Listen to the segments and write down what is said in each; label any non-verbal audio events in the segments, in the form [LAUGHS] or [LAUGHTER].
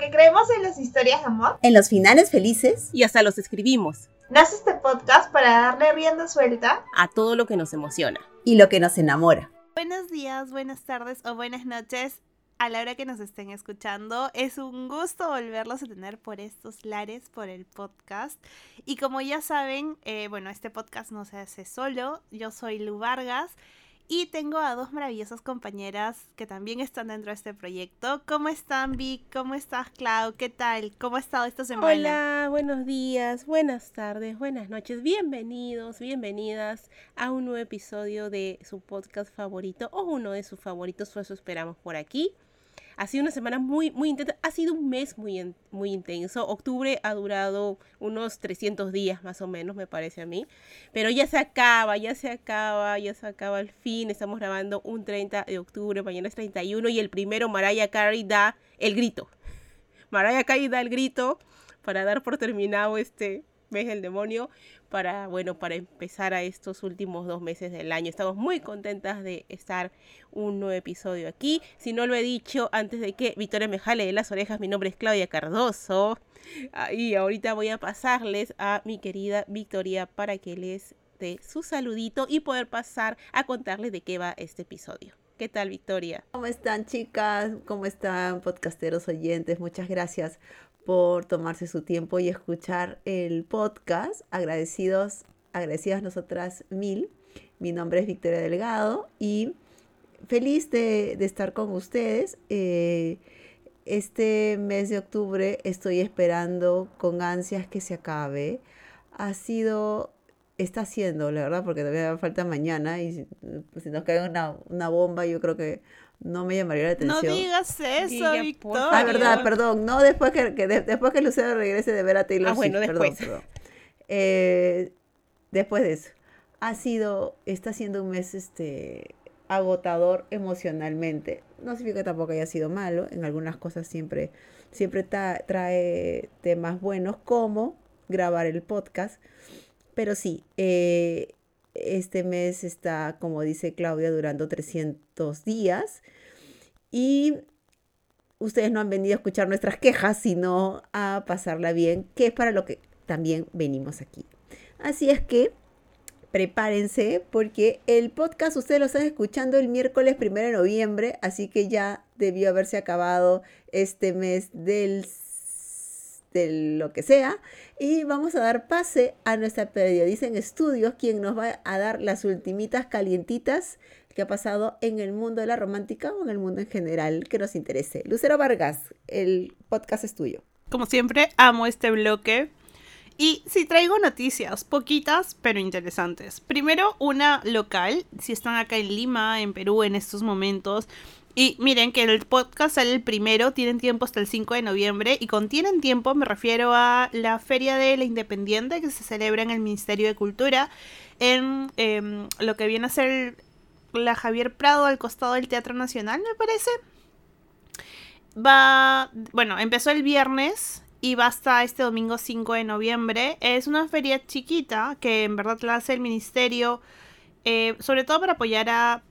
porque creemos en las historias de amor, en los finales felices y hasta los escribimos. Nace este podcast para darle rienda suelta a todo lo que nos emociona y lo que nos enamora. Buenos días, buenas tardes o buenas noches a la hora que nos estén escuchando. Es un gusto volverlos a tener por estos lares, por el podcast. Y como ya saben, eh, bueno, este podcast no se hace solo. Yo soy Lu Vargas y tengo a dos maravillosas compañeras que también están dentro de este proyecto. ¿Cómo están, Vic? ¿Cómo estás, Clau? ¿Qué tal? ¿Cómo ha estado esta semana? Hola, buenos días, buenas tardes, buenas noches. Bienvenidos, bienvenidas a un nuevo episodio de su podcast favorito o uno de sus favoritos, eso esperamos por aquí. Ha sido una semana muy, muy intensa. Ha sido un mes muy, muy intenso. Octubre ha durado unos 300 días más o menos, me parece a mí. Pero ya se acaba, ya se acaba, ya se acaba el fin. Estamos grabando un 30 de octubre, mañana es 31 y el primero Mariah Carey da el grito. Mariah Carey da el grito para dar por terminado este mes del demonio para, bueno, para empezar a estos últimos dos meses del año. Estamos muy contentas de estar un nuevo episodio aquí. Si no lo he dicho antes de que Victoria me jale de las orejas, mi nombre es Claudia Cardoso. Y ahorita voy a pasarles a mi querida Victoria para que les dé su saludito y poder pasar a contarles de qué va este episodio. ¿Qué tal, Victoria? ¿Cómo están, chicas? ¿Cómo están, podcasteros oyentes? Muchas gracias por tomarse su tiempo y escuchar el podcast. Agradecidos, agradecidas nosotras mil. Mi nombre es Victoria Delgado y feliz de, estar con ustedes. Eh, este mes de octubre estoy esperando con ansias que se acabe. Ha sido, está siendo, la verdad, porque todavía falta mañana y si, nos cae una, una bomba, yo creo que no me llamaría la atención. No digas eso, Victoria. Ah, verdad, perdón. No después que, después que Lucero regrese de ver a Taylor ah, bueno, después. Perdón, eh, después de eso. Ha sido, está siendo un mes este agotador emocionalmente. No significa que tampoco haya sido malo. En algunas cosas siempre, siempre trae temas buenos como grabar el podcast. Pero sí, eh, este mes está, como dice Claudia, durando 300 días. Y ustedes no han venido a escuchar nuestras quejas, sino a pasarla bien, que es para lo que también venimos aquí. Así es que prepárense porque el podcast ustedes lo están escuchando el miércoles 1 de noviembre, así que ya debió haberse acabado este mes del de lo que sea. Y vamos a dar pase a nuestra periodista en estudios, quien nos va a dar las ultimitas calientitas ha pasado en el mundo de la romántica o en el mundo en general que nos interese. Lucero Vargas, el podcast es tuyo. Como siempre, amo este bloque. Y si traigo noticias, poquitas pero interesantes. Primero, una local, si están acá en Lima, en Perú en estos momentos, y miren que el podcast sale el primero, tienen tiempo hasta el 5 de noviembre. Y con tienen tiempo me refiero a la Feria de la Independiente que se celebra en el Ministerio de Cultura, en em, lo que viene a ser la Javier Prado al costado del Teatro Nacional, me parece. Va, bueno, empezó el viernes y va hasta este domingo 5 de noviembre. Es una feria chiquita que en verdad la hace el ministerio, eh, sobre todo para apoyar a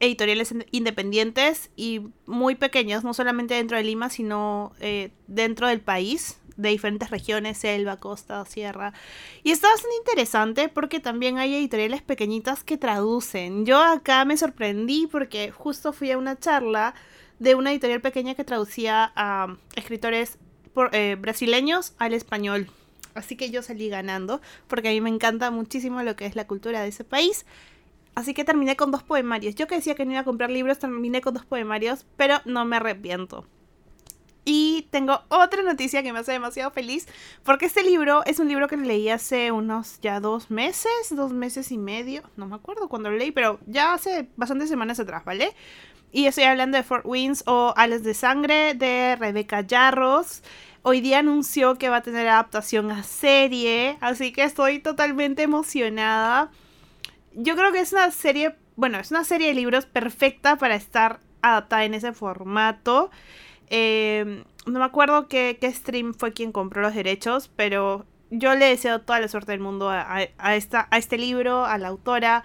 editoriales independientes y muy pequeñas, no solamente dentro de Lima, sino eh, dentro del país, de diferentes regiones, selva, costa, sierra. Y está bastante interesante porque también hay editoriales pequeñitas que traducen. Yo acá me sorprendí porque justo fui a una charla de una editorial pequeña que traducía a escritores eh, brasileños al español. Así que yo salí ganando porque a mí me encanta muchísimo lo que es la cultura de ese país. Así que terminé con dos poemarios. Yo que decía que no iba a comprar libros, terminé con dos poemarios, pero no me arrepiento. Y tengo otra noticia que me hace demasiado feliz, porque este libro es un libro que leí hace unos ya dos meses, dos meses y medio, no me acuerdo cuándo lo leí, pero ya hace bastantes semanas atrás, ¿vale? Y estoy hablando de Fort Winds o Ales de Sangre de Rebecca Yarros. Hoy día anunció que va a tener adaptación a serie, así que estoy totalmente emocionada yo creo que es una serie, bueno, es una serie de libros perfecta para estar adaptada en ese formato. Em, no me acuerdo qué, stream fue quien compró los derechos, pero yo le deseo toda la suerte del mundo a, esta, a este libro, a la autora,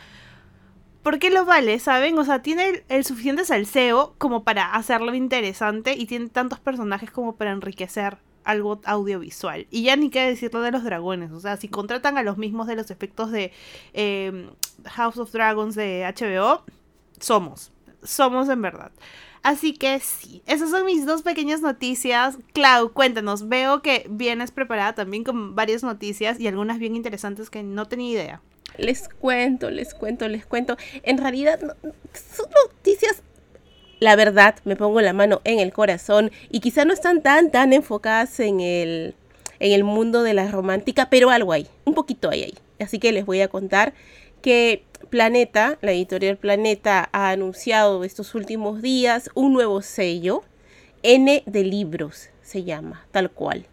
porque lo vale, ¿saben? O sea, tiene el, el suficiente salseo como para hacerlo interesante y tiene tantos personajes como para enriquecer algo audiovisual. Y ya ni qué decirlo de los dragones. O sea, si contratan a los mismos de los efectos de eh, House of Dragons de HBO, somos. Somos en verdad. Así que sí, esas son mis dos pequeñas noticias. Clau, cuéntanos, veo que vienes preparada también con varias noticias y algunas bien interesantes que no tenía idea. Les cuento, les cuento, les cuento. En realidad son noticias, la verdad, me pongo la mano en el corazón y quizá no están tan, tan enfocadas en el, en el mundo de la romántica, pero algo hay, un poquito hay ahí. Así que les voy a contar que Planeta, la editorial Planeta, ha anunciado estos últimos días un nuevo sello, N de libros se llama, tal cual.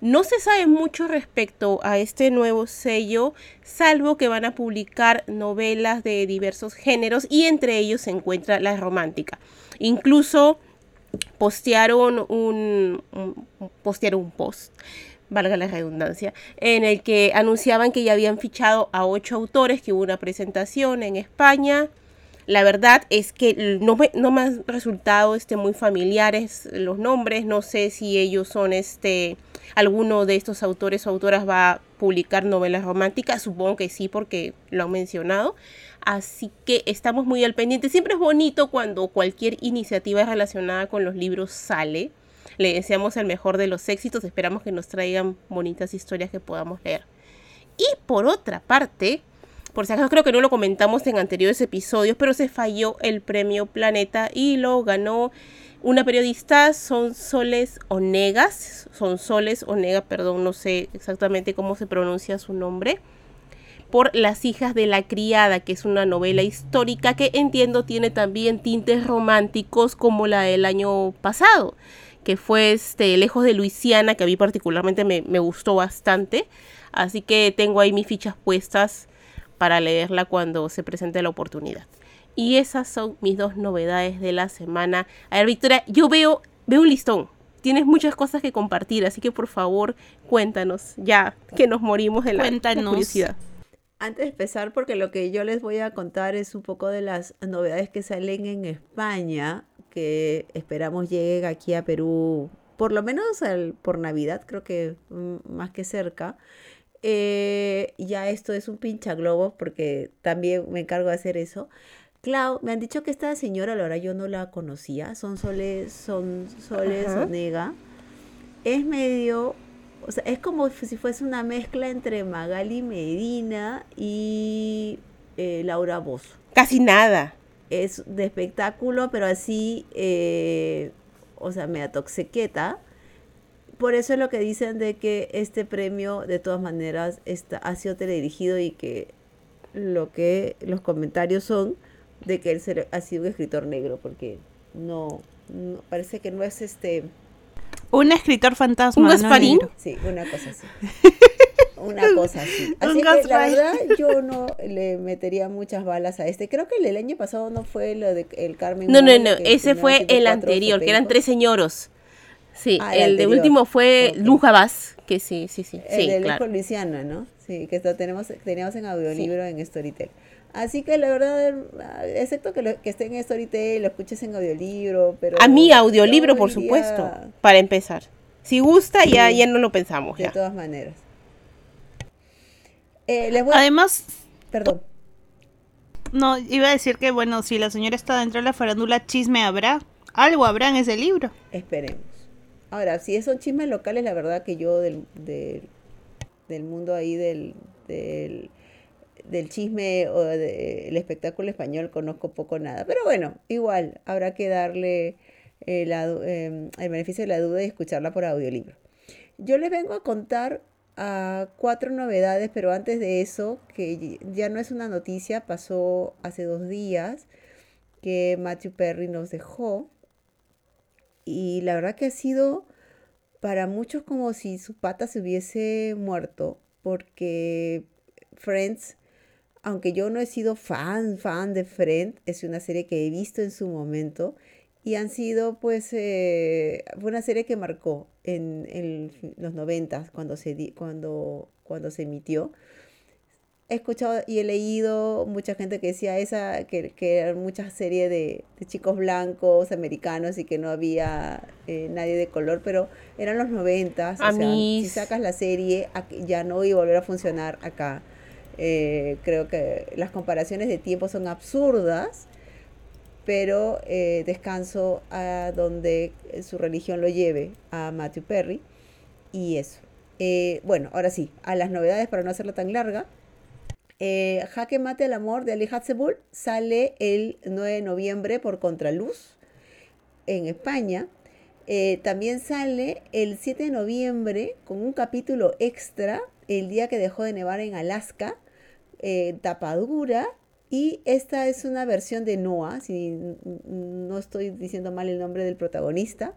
No se sabe mucho respecto a este nuevo sello, salvo que van a publicar novelas de diversos géneros y entre ellos se encuentra la romántica. Incluso postearon un, postearon un post, valga la redundancia, en el que anunciaban que ya habían fichado a ocho autores, que hubo una presentación en España. La verdad es que no me, no me han resultado este, muy familiares los nombres. No sé si ellos son este. Alguno de estos autores o autoras va a publicar novelas románticas. Supongo que sí, porque lo han mencionado. Así que estamos muy al pendiente. Siempre es bonito cuando cualquier iniciativa relacionada con los libros sale. Le deseamos el mejor de los éxitos. Esperamos que nos traigan bonitas historias que podamos leer. Y por otra parte, por si acaso creo que no lo comentamos en anteriores episodios, pero se falló el premio Planeta y lo ganó una periodista, Sonsoles Onegas, Sonsoles Onega, perdón, no sé exactamente cómo se pronuncia su nombre, por Las hijas de la criada, que es una novela histórica que entiendo tiene también tintes románticos como la del año pasado, que fue este Lejos de Luisiana, que a mí particularmente me, me gustó bastante, así que tengo ahí mis fichas puestas para leerla cuando se presente la oportunidad. Y esas son mis dos novedades de la semana. A ver, Victoria, yo veo, veo un listón. Tienes muchas cosas que compartir, así que por favor, cuéntanos, ya que nos morimos de la, Cuéntanos. curiosidad. Antes de empezar, porque lo que yo les voy a contar es un poco de las novedades que salen en España, que esperamos lleguen aquí a Perú, por lo menos al- por Navidad, creo que mm, más que cerca. Eh, ya esto es un pinchaglobos, porque también me encargo de hacer eso. Clau, me han dicho que esta señora, la verdad yo no la conocía, son Soles, son. Onega. Es medio, o sea, es como si fuese una mezcla entre Magali Medina y eh, Laura Bozo. Casi nada. Es de espectáculo, pero así, eh, o sea, me toxequeta. Por eso es lo que dicen de que este premio, de todas maneras, está, ha sido teledirigido y que lo que los comentarios son de que él ha sido un escritor negro, porque no, no- parece que no es este, Un escritor fantasma. ¿Un no Gasparín? negro. sí, una cosa así. [LAUGHS] Una cosa así. Así Un que la verdad yo no le metería muchas balas a este. Creo que el del año pasado no fue lo de el Carmen. No, no, no, ese fue el anterior, que eran tres señoros. Sí, Ah, el el de último fue Ok. Luja Vaz, que sí, sí, sí, El sí, de claro. Luis Luisiana, ¿no? Sí, que esto tenemos, teníamos en audiolibro en Storytel. Así que la verdad, ah, excepto que, lo, que esté en Storytel, lo escuches en audiolibro, pero... A mí audiolibro, por diría supuesto, para empezar. Si gusta, ya, ya no lo pensamos. De Ya. todas maneras. Eh, les voy a- Además, Perdón. no, iba a decir que, bueno, si la señora está dentro de la farándula, chisme habrá. Algo habrá en ese libro. Esperemos. Ahora, si son chismes locales, la verdad que yo del, del, del mundo ahí del, del, del chisme o del espectáculo español conozco poco nada. Pero bueno, igual habrá que darle eh, em, el beneficio de la duda y escucharla por audiolibro. Yo les vengo a contar a cuatro novedades, pero antes de eso, que ya no es una noticia, pasó hace dos días que Matthew Perry nos dejó. Y la verdad que ha sido para muchos como si su pata se hubiese muerto, porque Friends, aunque yo no he sido fan, fan de Friends, es una serie que he visto en su momento y han sido pues, eh, fue una serie que marcó en, en los noventas cuando se, di- cuando, cuando se emitió. he escuchado y he leído mucha gente que decía esa, que, que era mucha serie de, de chicos blancos, americanos y que no había eh, nadie de color, pero eran los noventas. A o sea, si sacas la serie, ya no iba a volver a funcionar acá. Eh, creo que las comparaciones de tiempo son absurdas, pero eh, descanso a donde su religión lo lleve a Matthew Perry y eso. Eh, bueno, ahora sí, a las novedades para no hacerla tan larga. Jaque Mate al Amor de Ali Hatzebul sale el 9 de noviembre por Contraluz en España. También sale el 7 de noviembre con un capítulo extra, el día que dejó de nevar en Alaska, eh, tapadura. Y esta es una versión de Noah, si no estoy diciendo mal el nombre del protagonista.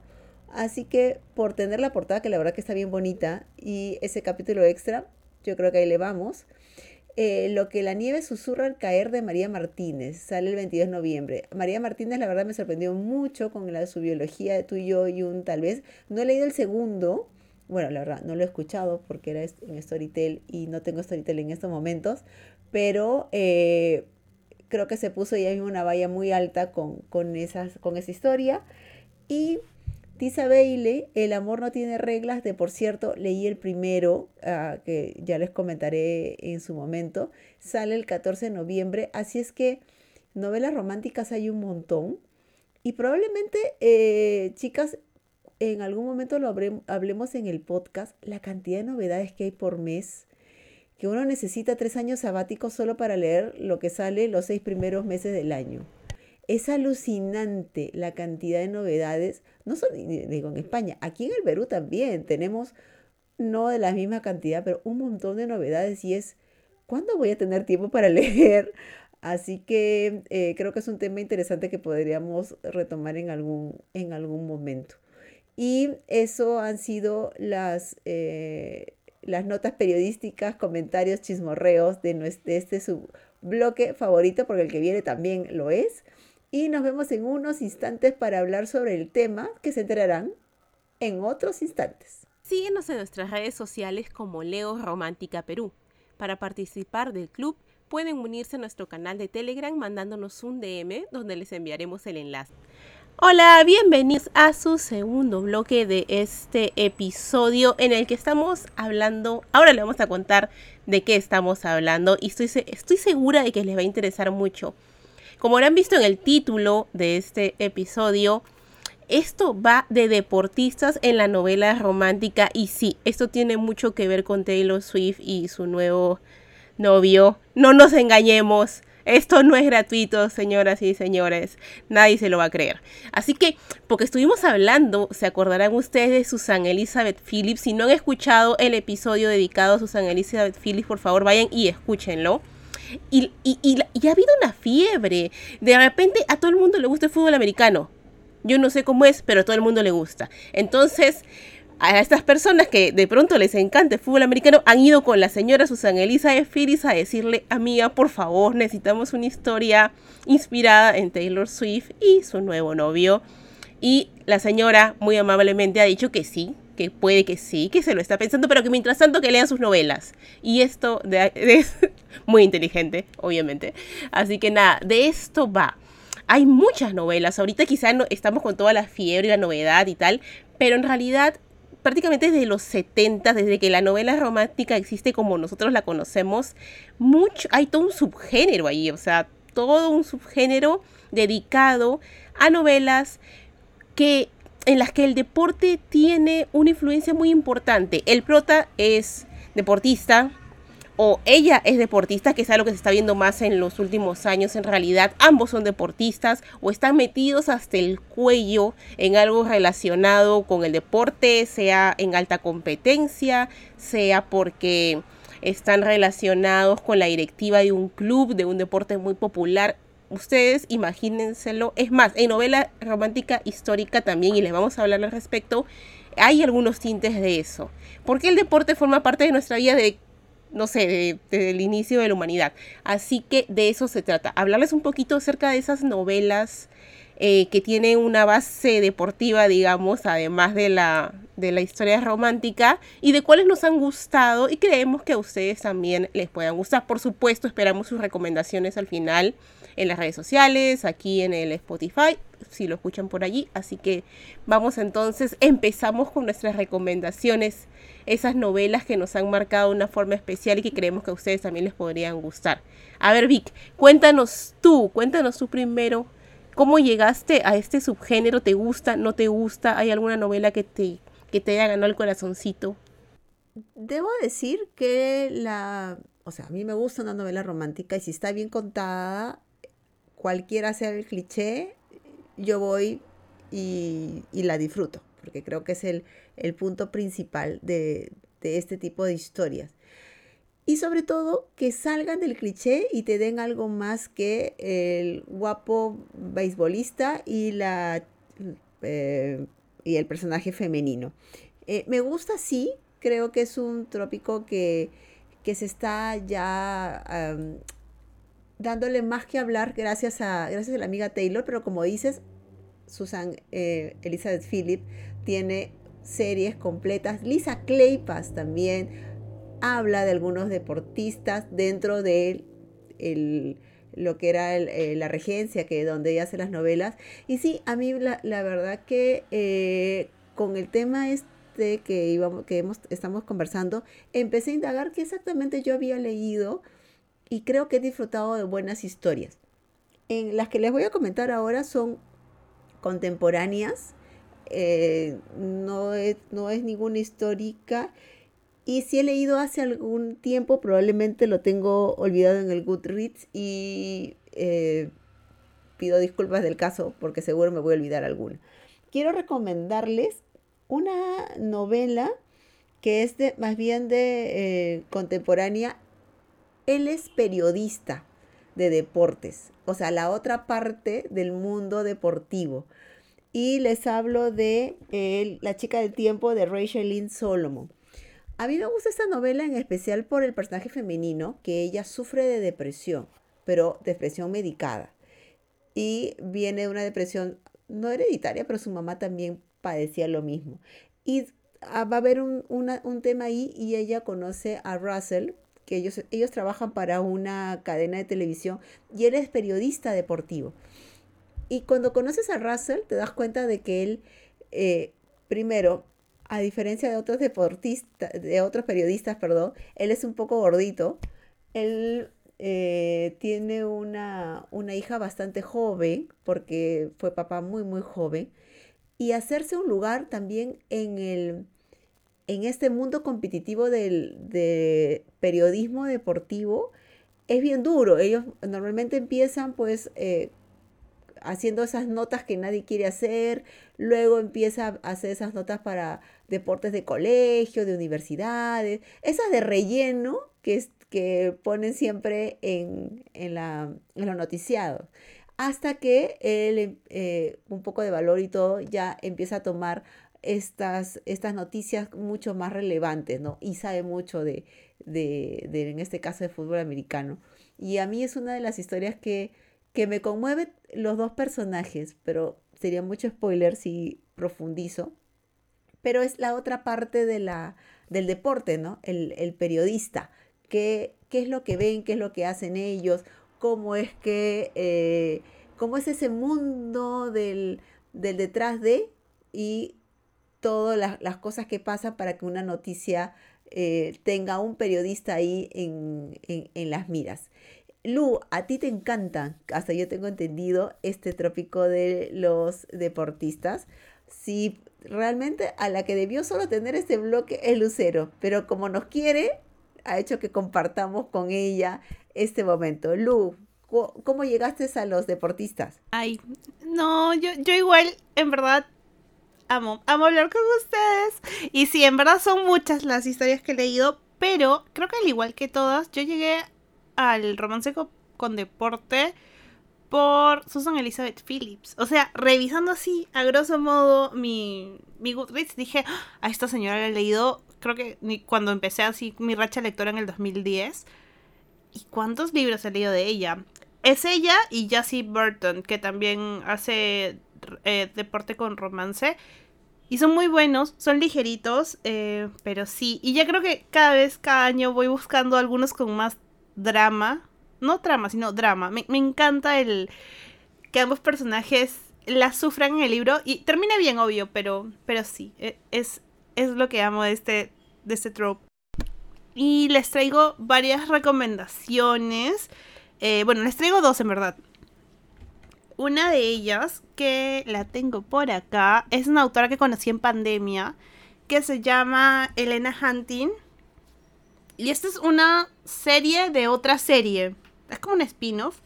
Así que por tener la portada, que la verdad que está bien bonita, y ese capítulo extra, yo creo que ahí le vamos. Eh, lo que la nieve susurra al caer de María Martínez, sale el 22 de noviembre. María Martínez la verdad me sorprendió mucho con la, su biología de tú yo y un tal vez. No he leído el segundo, bueno, la verdad, no lo he escuchado porque era en Storytel y no tengo Storytel en estos momentos, pero eh, creo que se puso ya mismo una valla muy alta con, con, con esa historia. Y Tisa Bailey, El amor no tiene reglas, de por cierto, leí el primero, ah, que ya les comentaré en su momento, sale el 14 de noviembre, así es que novelas románticas hay un montón. Y probablemente, eh, chicas, en algún momento lo hablemos en el podcast, la cantidad de novedades que hay por mes, que uno necesita tres años sabáticos solo para leer lo que sale los seis primeros meses del año. Es alucinante la cantidad de novedades, no solo di- digo en España, aquí en el Perú también tenemos, no de la misma cantidad, pero un montón de novedades y es, ¿cuándo voy a tener tiempo para [LAUGHS] leer? Así que eh, creo que es un tema interesante que podríamos retomar en algún, en algún momento. Y eso han sido las, eh, las notas periodísticas, comentarios, chismorreos de, nues- de este su bloque favorito, porque el que viene también lo es. Y nos vemos en unos instantes para hablar sobre el tema que se enterarán en otros instantes. Síguenos en nuestras redes sociales como Leo Romántica Perú. Para participar del club pueden unirse a nuestro canal de Telegram mandándonos un DM donde les enviaremos el enlace. Hola, bienvenidos a su segundo bloque de este episodio en el que estamos hablando, ahora le vamos a contar de qué estamos hablando y estoy, se- estoy segura de que les va a interesar mucho. Como habrán visto en el título de este episodio, esto va de deportistas en la novela romántica y sí, esto tiene mucho que ver con Taylor Swift y su nuevo novio. No nos engañemos. Esto no es gratuito, señoras y señores. Nadie se lo va a creer. Así que, porque estuvimos hablando, se acordarán ustedes de Susan Elizabeth Phillips. Si no han escuchado el episodio dedicado a Susan Elizabeth Phillips, por favor vayan y escúchenlo. Y, ha habido una fiebre. De repente a todo el mundo le gusta el fútbol americano. Yo no sé cómo es, pero a todo el mundo le gusta. Entonces, a estas personas que de pronto les encanta el fútbol americano han ido con la señora Susan Elizabeth Phillips a decirle, amiga, por favor, necesitamos una historia inspirada en Taylor Swift y su nuevo novio. Y la señora muy amablemente ha dicho que sí, que puede que sí, que se lo está pensando, pero que mientras tanto que lean sus novelas. Y esto [LAUGHS] es muy inteligente, obviamente. Así que nada, de esto va. Hay muchas novelas. Ahorita quizá no, estamos con toda la fiebre y la novedad y tal, pero en realidad prácticamente desde los 70, desde que la novela romántica existe como nosotros la conocemos, mucho, hay todo un subgénero ahí, o sea, todo un subgénero dedicado a novelas que en las que el deporte tiene una influencia muy importante. El prota es deportista o ella es deportista, que es algo que se está viendo más en los últimos años en realidad. Ambos son deportistas o están metidos hasta el cuello en algo relacionado con el deporte, sea en alta competencia, sea porque están relacionados con la directiva de un club, de un deporte muy popular. Ustedes imagínenselo. Es más, en novela romántica histórica también, y les vamos a hablar al respecto, hay algunos tintes de eso. Porque el deporte forma parte de nuestra vida de, no sé, de- desde el inicio de la humanidad. Así que de eso se trata. Hablarles un poquito acerca de esas novelas eh, que tiene una base deportiva, digamos, además de la, de la historia romántica, y de cuáles nos han gustado y creemos que a ustedes también les puedan gustar. Por supuesto, esperamos sus recomendaciones al final en las redes sociales, aquí en el Spotify, si lo escuchan por allí. Así que vamos entonces, empezamos con nuestras recomendaciones, esas novelas que nos han marcado de una forma especial y que creemos que a ustedes también les podrían gustar. A ver, Vic, cuéntanos tú, cuéntanos tú primero. ¿Cómo llegaste a este subgénero? ¿Te gusta? ¿No te gusta? ¿Hay alguna novela que te, que te haya ganado el corazoncito? Debo decir que la, o sea, a mí me gusta una novela romántica y si está bien contada, cualquiera sea el cliché, yo voy y, la disfruto, porque creo que es el, punto principal de, este tipo de historias. Y sobre todo que salgan del cliché y te den algo más que el guapo beisbolista y, la, eh, y el personaje femenino. Eh, me gusta, sí, creo que es un trópico que, se está ya dándole más que hablar gracias a, gracias a la amiga Taylor, pero como dices, Susan eh, Elizabeth Phillips tiene series completas. Lisa Claypas también habla de algunos deportistas dentro de lo que era eh, la regencia, que donde ella hace las novelas. Y sí, a mí la, verdad que eh, con el tema este que, íbamos, que hemos, estamos conversando, empecé a indagar qué exactamente yo había leído y creo que he disfrutado de buenas historias. En las que les voy a comentar ahora son contemporáneas, eh, no, es, no es ninguna histórica. Y si he leído hace algún tiempo, probablemente lo tengo olvidado en el Goodreads y eh, pido disculpas del caso porque seguro me voy a olvidar alguna. Quiero recomendarles una novela que es de, más bien de eh, contemporánea él es periodista de deportes, o sea, la otra parte del mundo deportivo. Y les hablo de La chica del tiempo de Rachel Lynn Solomon. A mí me gusta esta novela en especial por el personaje femenino, que ella sufre de depresión, pero depresión medicada. Y viene de una depresión no hereditaria, pero su mamá también padecía lo mismo. Y ah, va a haber un, un tema ahí y ella conoce a Russell, que ellos, ellos trabajan para una cadena de televisión y él es periodista deportivo. Y cuando conoces a Russell, te das cuenta de que él, eh, primero, a diferencia de otros deportistas, de otros periodistas, perdón, él es un poco gordito. Él eh, tiene una, una, hija bastante joven, porque fue papá muy, muy joven. Y hacerse un lugar también en el, en este mundo competitivo del de periodismo deportivo es bien duro. Ellos normalmente empiezan pues eh, haciendo esas notas que nadie quiere hacer, luego empieza a hacer esas notas para deportes de colegio, de universidades, esas de relleno que, que ponen siempre en, la, los noticiados. Hasta que él, eh, un poco de valor y todo, ya empieza a tomar estas, estas noticias mucho más relevantes, ¿no? Y sabe mucho de, de, en este caso, de fútbol americano. Y a mí es una de las historias que, que me conmueve los dos personajes, pero sería mucho spoiler si profundizo. Pero es la otra parte de la, del deporte, ¿no? El, periodista. ¿Qué, ¿Qué, es lo que ven? ¿Qué es lo que hacen ellos? ¿Cómo es que... Eh, cómo es ese mundo del, del detrás de y todas las, cosas que pasan para que una noticia eh, tenga un periodista ahí en, las miras. Lu, a ti te encanta, hasta yo tengo entendido, este trópico de los deportistas. Si realmente a la que debió solo tener este bloque es Lucero, pero como nos quiere, ha hecho que compartamos con ella este momento. Lu, ¿cómo llegaste a los deportistas? Ay, no, yo, yo igual, en verdad, amo, amo hablar con ustedes. Y sí, en verdad son muchas las historias que he leído, pero creo que al igual que todas, yo llegué al romance con, deporte por Susan Elizabeth Phillips. O sea, revisando así, a grosso modo, mi, mi Goodreads, dije, ah, a esta señora la he leído, creo que cuando empecé así mi racha lectora en el 2010. ¿Y cuántos libros he leído de ella? es ella y Jessie Burton, que también hace eh, deporte con romance. Y son muy buenos, son ligeritos, eh, pero sí. Y ya creo que cada vez, cada año voy buscando algunos con más drama. No trama, sino drama. Me, me encanta el que ambos personajes la sufran en el libro. Y termina bien, obvio, pero, pero sí. e- Es, es lo que amo de este, de este trope. Y les traigo varias recomendaciones. Eh, bueno, les traigo dos en verdad. Una de ellas, que la tengo por acá, es una autora que conocí en pandemia, que se llama Elena Hunting. Y esta es una serie de otra serie. Es como un spin-off.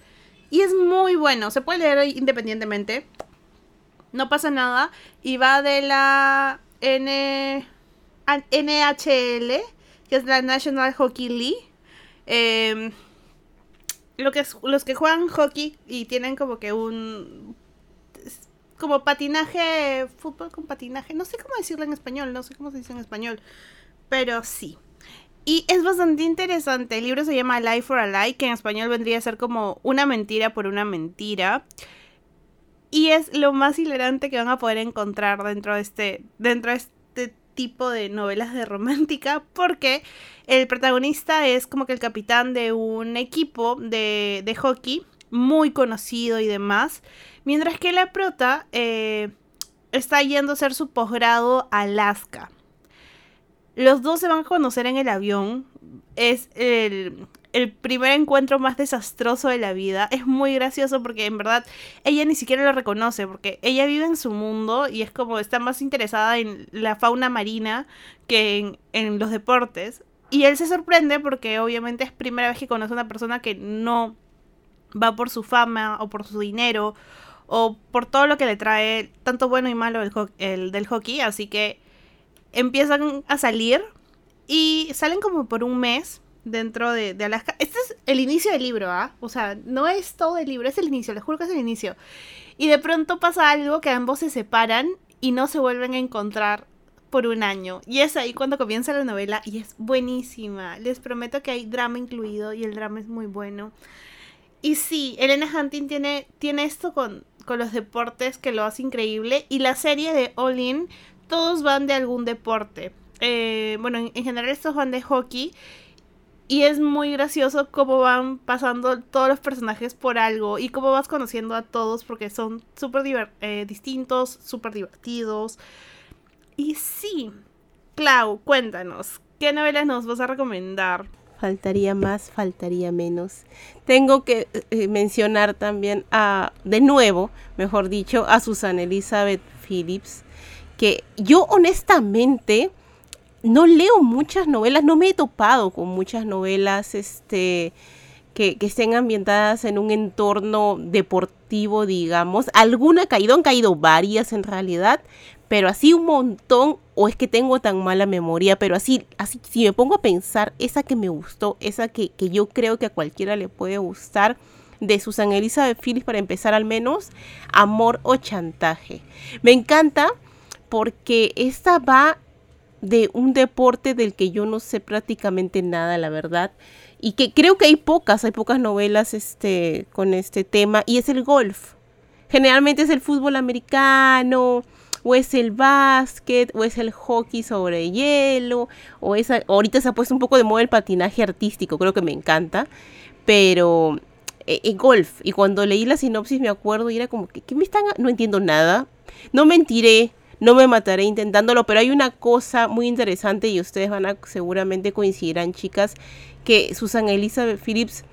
Y es muy bueno. Se puede leer independientemente. No pasa nada. Y va de la N... NHL, que es la National Hockey League. Em, lo que es- los que juegan hockey y tienen como que un como patinaje, fútbol con patinaje, no sé cómo decirlo en español, no sé cómo se dice en español, pero sí. Y es bastante interesante. El libro se llama Lie for a Lie, que en español vendría a ser como una mentira por una mentira. Y es lo más hilarante que van a poder encontrar dentro de este, dentro de este tipo de novelas de romántica, porque el protagonista es como que el capitán de un equipo de, de hockey muy conocido y demás, mientras que la prota eh, está yendo a hacer su posgrado a Alaska. Los dos se van a conocer en el avión. Es el, el primer encuentro más desastroso de la vida. Es muy gracioso porque en verdad ella ni siquiera lo reconoce porque ella vive en su mundo y es como está más interesada en la fauna marina que en, en los deportes. Y él se sorprende porque obviamente es primera vez que conoce a una persona que no va por su fama o por su dinero o por todo lo que le trae tanto bueno y malo el, el del hockey. Así que empiezan a salir y salen como por un mes dentro de, Alaska. Este es el inicio del libro, ¿ah? O sea, no es todo el libro, es el inicio, les juro que es el inicio. Y de pronto pasa algo que ambos se separan y no se vuelven a encontrar por un año. Y es ahí cuando comienza la novela y es buenísima. Les prometo que hay drama incluido y el drama es muy bueno. Y sí, Elena Hunting tiene, tiene esto con, con los deportes que lo hace increíble. Y la serie de All In, todos van de algún deporte. Eh, bueno, en, en general estos van de hockey. Y es muy gracioso cómo van pasando todos los personajes por algo y cómo vas conociendo a todos porque son súper eh, distintos, súper divertidos. Y sí, Clau, cuéntanos, ¿qué novelas nos vas a recomendar? Faltaría más, faltaría menos. Tengo que eh, mencionar también a, de nuevo, mejor dicho, a Susan Elizabeth Phillips, que yo honestamente no leo muchas novelas, no me he topado con muchas novelas este, que, que estén ambientadas en un entorno deportivo, digamos. Alguna ha caído, han caído varias en realidad, pero así un montón, o es que tengo tan mala memoria, pero así, así si me pongo a pensar, esa que me gustó, esa que, que yo creo que a cualquiera le puede gustar, de Susan Elizabeth Phillips para empezar al menos, Amor o Chantaje. Me encanta porque esta va de un deporte del que yo no sé prácticamente nada, la verdad. Y que creo que hay pocas, hay pocas novelas este, con este tema, y es el golf. Generalmente es el fútbol americano, o es el básquet, o es el hockey sobre hielo, o es, ahorita se ha puesto un poco de moda el patinaje artístico, creo que me encanta, pero eh, eh, golf, y cuando leí la sinopsis me acuerdo y era como que, ¿qué me están? a-?" No entiendo nada, no mentiré, no me mataré intentándolo, pero hay una cosa muy interesante y ustedes van a seguramente coincidirán, chicas, que Susan Elizabeth Phillips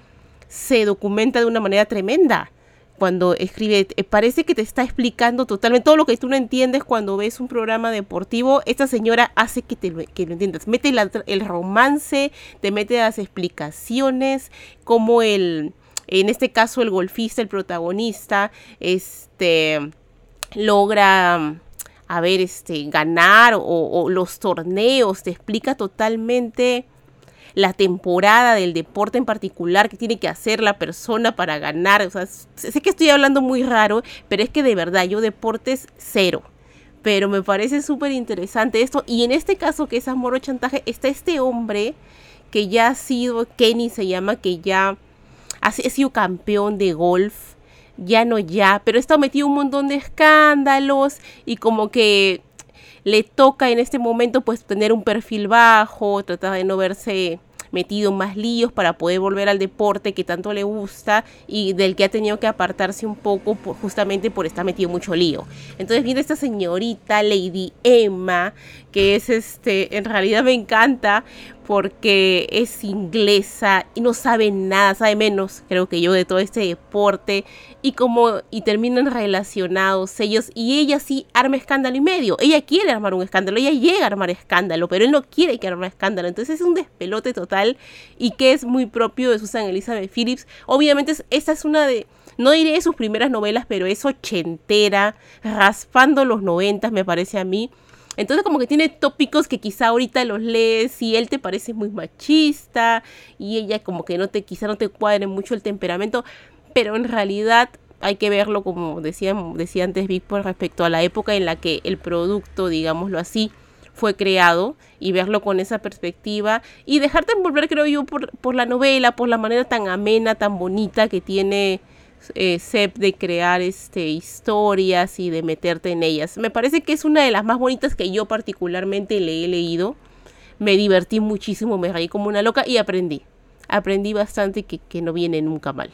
se documenta de una manera tremenda cuando escribe. Eh, Parece que te está explicando totalmente todo lo que tú no entiendes cuando ves un programa deportivo. Esta señora hace que, te lo, que lo entiendas. Mete el romance, te mete las explicaciones, como el, en este caso el golfista, el protagonista, este logra a ver, este, ganar o, o los torneos, te explica totalmente la temporada del deporte en particular que tiene que hacer la persona para ganar. O sea, sé que estoy hablando muy raro, pero es que de verdad yo deportes cero. Pero me parece súper interesante esto. Y en este caso, que es amor o chantaje, está este hombre que ya ha sido, Kenny se llama, que ya ha sido campeón de golf, ya no ya, pero está metido un montón de escándalos y como que le toca en este momento pues tener un perfil bajo, tratar de no verse metido en más líos para poder volver al deporte que tanto le gusta y del que ha tenido que apartarse un poco justamente por estar metido en mucho lío. Entonces viene esta señorita Lady Emma, que es este, en realidad me encanta porque es inglesa y no sabe nada, sabe menos, creo que yo, de todo este deporte y como y terminan relacionados ellos y ella sí arma escándalo y medio. Ella quiere armar un escándalo, ella llega a armar escándalo, pero él no quiere que arme escándalo. Entonces es un despelote total y que es muy propio de Susan Elizabeth Phillips. Obviamente esta es una de no diré sus primeras novelas, pero es ochentera, raspando los noventas me parece a mí. Entonces como que tiene tópicos que quizá ahorita los lees y él te parece muy machista y ella como que no te quizá no te cuadre mucho el temperamento, pero en realidad hay que verlo como decía, decía antes Vic por respecto a la época en la que el producto, digámoslo así, fue creado y verlo con esa perspectiva y dejarte envolver, creo yo, por, por la novela, por la manera tan amena, tan bonita que tiene eh, de crear este, historias y de meterte en ellas. Me parece que es una de las más bonitas que yo particularmente le he leído. Me divertí muchísimo, me reí como una loca y aprendí. Aprendí bastante que, que no viene nunca mal.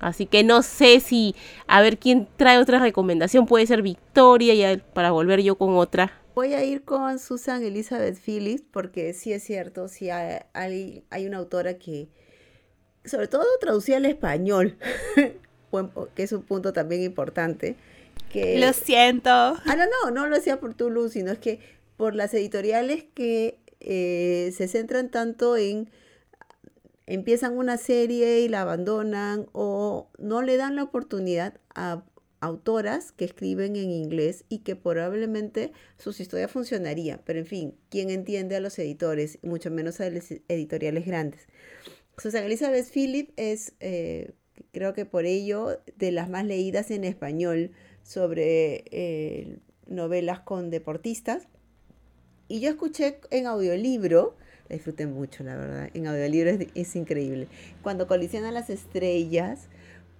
Así que no sé si, a ver quién trae otra recomendación. Puede ser Victoria, y para volver yo con otra. Voy a ir con Susan Elizabeth Phillips porque sí es cierto, sí hay, hay, una autora que, sobre todo traducía al español, [LAUGHS] que es un punto también importante. Que, lo siento. Ah, no, no, no lo decía por tu luz, sino es que por las editoriales que eh, se centran tanto en empiezan una serie y la abandonan o no le dan la oportunidad a autoras que escriben en inglés y que probablemente sus historias funcionarían. Pero en fin, ¿quién entiende a los editores? Mucho menos a las editoriales grandes. Susan Elizabeth Philip es, eh, creo que por ello, de las más leídas en español sobre eh, novelas con deportistas. Y yo escuché en audiolibro disfruté mucho, la verdad. En audiolibro es, es increíble. Cuando colisionan las estrellas,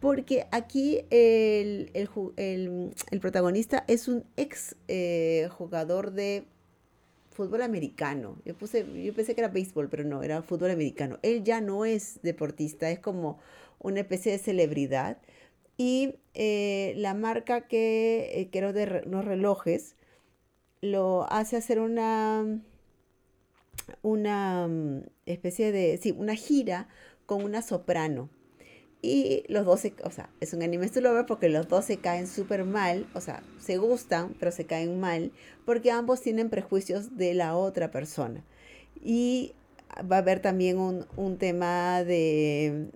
porque aquí el, protagonista es un ex eh, jugador de fútbol americano. Yo, puse, yo pensé que era béisbol, pero no, era fútbol americano. Él ya no es deportista, es como una especie de celebridad. Y eh, la marca que, eh, creo de unos relojes, lo hace hacer una una mm, especie de, sí, una gira con una soprano. Y los dos, se, o sea, es un anime lover porque los dos se caen súper mal, o sea, se gustan, pero se caen mal, porque ambos tienen prejuicios de la otra persona. Y va a haber también un, un tema de,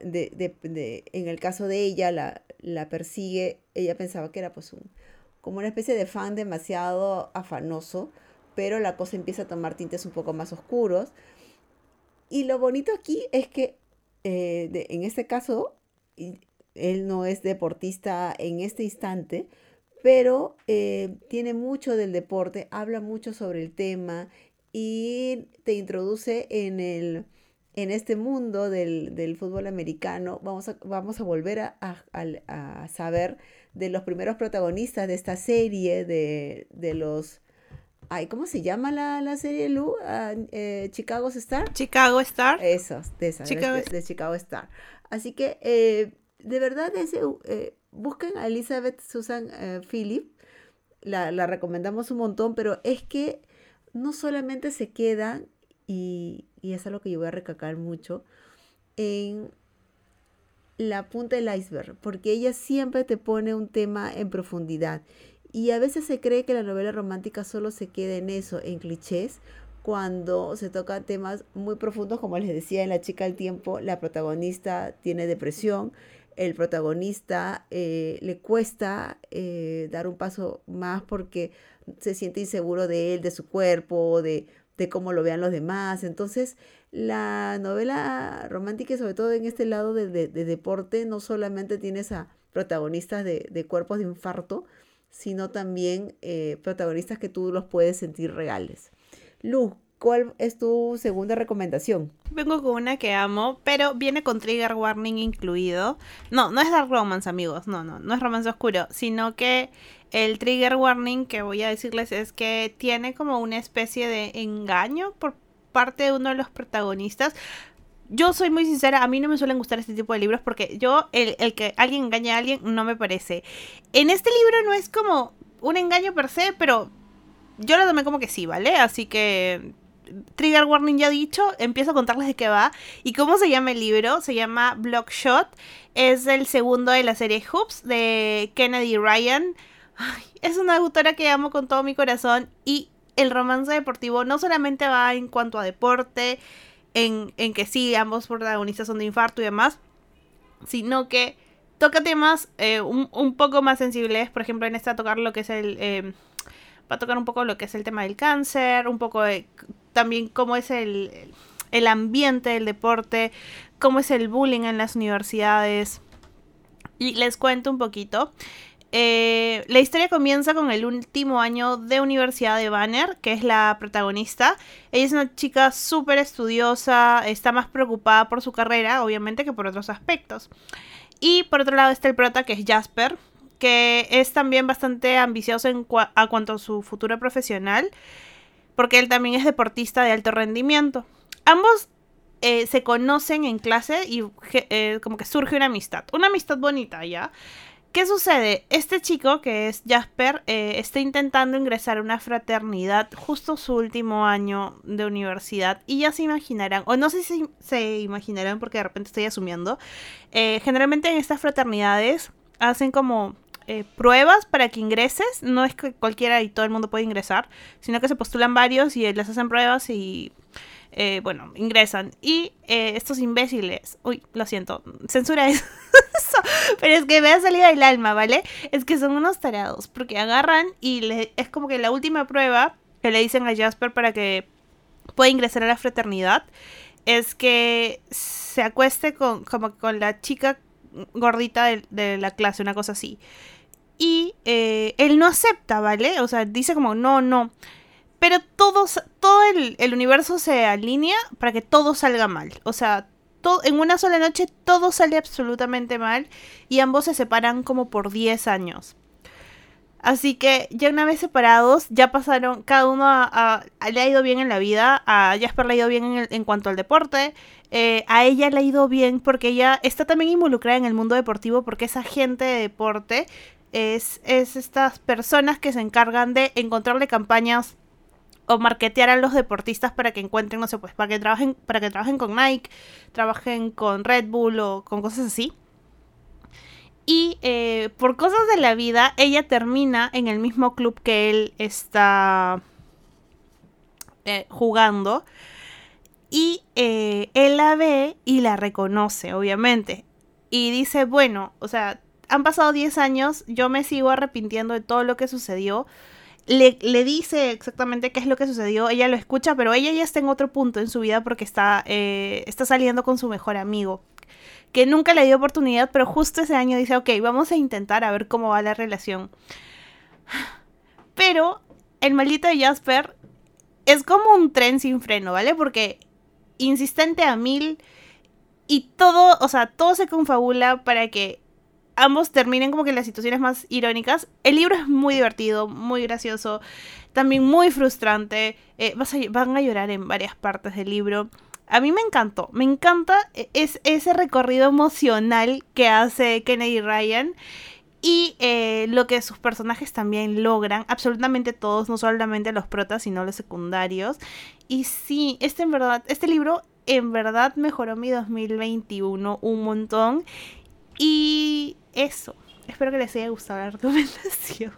de, de, en el caso de ella, la, la persigue, ella pensaba que era pues un, como una especie de fan demasiado afanoso, pero la cosa empieza a tomar tintes un poco más oscuros. Y lo bonito aquí es que eh, en este caso, él no es deportista en este instante, pero eh, tiene mucho del deporte, habla mucho sobre el tema y te introduce en, el, en este mundo del, fútbol americano. Vamos a, vamos a volver a, a, saber de los primeros protagonistas de esta serie, de, de los Ay, ¿cómo se llama la, la serie, Lu? Ah, eh, ¿Chicago Star? Chicago Star. Eso, de esa, de, Chicago Star. Así que, eh, de verdad, ese, eh, busquen a Elizabeth Susan Philip. La, la, recomendamos un montón, pero es que no solamente se quedan, y, y es algo que yo voy a recacar mucho, en la punta del iceberg, porque ella siempre te pone un tema en profundidad. Y a veces se cree que la novela romántica solo se queda en eso, en clichés, cuando se tocan temas muy profundos, como les decía en La chica del tiempo, la protagonista tiene depresión, el protagonista eh, le cuesta eh, dar un paso más porque se siente inseguro de él, de su cuerpo, de, cómo lo vean los demás. Entonces, la novela romántica, sobre todo en este lado de, deporte, no solamente tienes a protagonistas de, de cuerpos de infarto, sino también eh, protagonistas que tú los puedes sentir reales. Luz, ¿cuál es tu segunda recomendación? Vengo con una que amo, pero viene con trigger warning incluido. No, no es dark romance, amigos. No, no, no es romance oscuro, sino que el trigger warning que voy a decirles es que tiene como una especie de engaño por parte de uno de los protagonistas. Yo soy muy sincera, a mí no me suelen gustar este tipo de libros porque yo, el, el que alguien engañe a alguien, no me parece. En este libro no es como un engaño per se, pero yo lo tomé como que sí, ¿vale? Así que Trigger Warning ya dicho, empiezo a contarles de qué va. ¿Y cómo se llama el libro? Se llama Blockshot. Es el segundo de la serie Hoops de Kennedy Ryan. es una autora que amo con todo mi corazón. Y el romance deportivo no solamente va en cuanto a deporte, en, en que sí, ambos protagonistas son de infarto y demás, sino que toca temas eh, un, un, poco más sensibles. Por ejemplo, en esta tocar lo que es el... Eh, va a tocar un poco lo que es el tema del cáncer, un poco de también cómo es el, el ambiente del deporte, cómo es el bullying en las universidades. Y les cuento un poquito. Eh, la historia comienza con el último año de universidad de Banner, que es la protagonista. Ella es una chica súper estudiosa, está más preocupada por su carrera, obviamente, que por otros aspectos. Y por otro lado está el prota, que es Jasper, que es también bastante ambicioso en a cuanto a su futuro profesional, porque él también es deportista de alto rendimiento. Ambos eh, se conocen en clase y eh, como que surge una amistad, una amistad bonita ya. ¿Qué sucede? Este chico, que es Jasper, eh, está intentando ingresar a una fraternidad justo su último año de universidad. Y ya se imaginarán, o no sé si se imaginarán porque de repente estoy asumiendo. generalmente en estas fraternidades hacen como eh, pruebas para que ingreses. No es que cualquiera y todo el mundo puede ingresar, sino que se postulan varios y les hacen pruebas y, eh, bueno, ingresan. Y eh, estos imbéciles, uy, lo siento, censura [LAUGHS] eso, pero es que me ha salido del alma, ¿vale? Es que son unos tarados, porque agarran y es como que la última prueba que le dicen a Jasper para que pueda ingresar a la fraternidad es que se acueste con, como con la chica gordita de, de la clase, una cosa así y eh, él no acepta, ¿vale? O sea, dice como, no, no. Pero todos, todo el, universo se alinea para que todo salga mal. O sea, todo, en una sola noche todo sale absolutamente mal y ambos se separan como por 10 años. Así que ya una vez separados, ya pasaron, cada uno a, le ha ido bien en la vida, a Jasper le ha ido bien en, cuanto al deporte, eh, a ella le ha ido bien porque ella está también involucrada en el mundo deportivo porque es agente de deporte es, estas personas que se encargan de encontrarle campañas o marketear a los deportistas para que encuentren, no sé, pues para que trabajen, para que trabajen con Nike, trabajen con Red Bull o con cosas así. Y eh, por cosas de la vida, ella termina en el mismo club que él está eh, jugando. Y eh, él la ve y la reconoce, obviamente. Y dice, bueno, o sea, han pasado 10 años, yo me sigo arrepintiendo de todo lo que sucedió. Le, dice exactamente qué es lo que sucedió, ella lo escucha, pero ella ya está en otro punto en su vida porque está, eh, está saliendo con su mejor amigo, que nunca le dio oportunidad, pero justo ese año dice, ok, vamos a intentar a ver cómo va la relación. [SIGHS] Pero el maldito de Jasper es como un tren sin freno, ¿vale? Porque insistente a mil y todo, o sea, todo se confabula para que ambos terminen como que en las situaciones más irónicas. El libro es muy divertido, muy gracioso, también muy frustrante. Eh, van a llorar en varias partes del libro. A mí me encantó, me encanta e, es, ese recorrido emocional que hace Kennedy Ryan y eh, lo que sus personajes también logran, absolutamente todos, no solamente los protas, sino los secundarios. Y sí, este en verdad, este libro en verdad mejoró mi 2021 un montón. Y eso. Espero que les haya gustado la [LAUGHS] recomendación.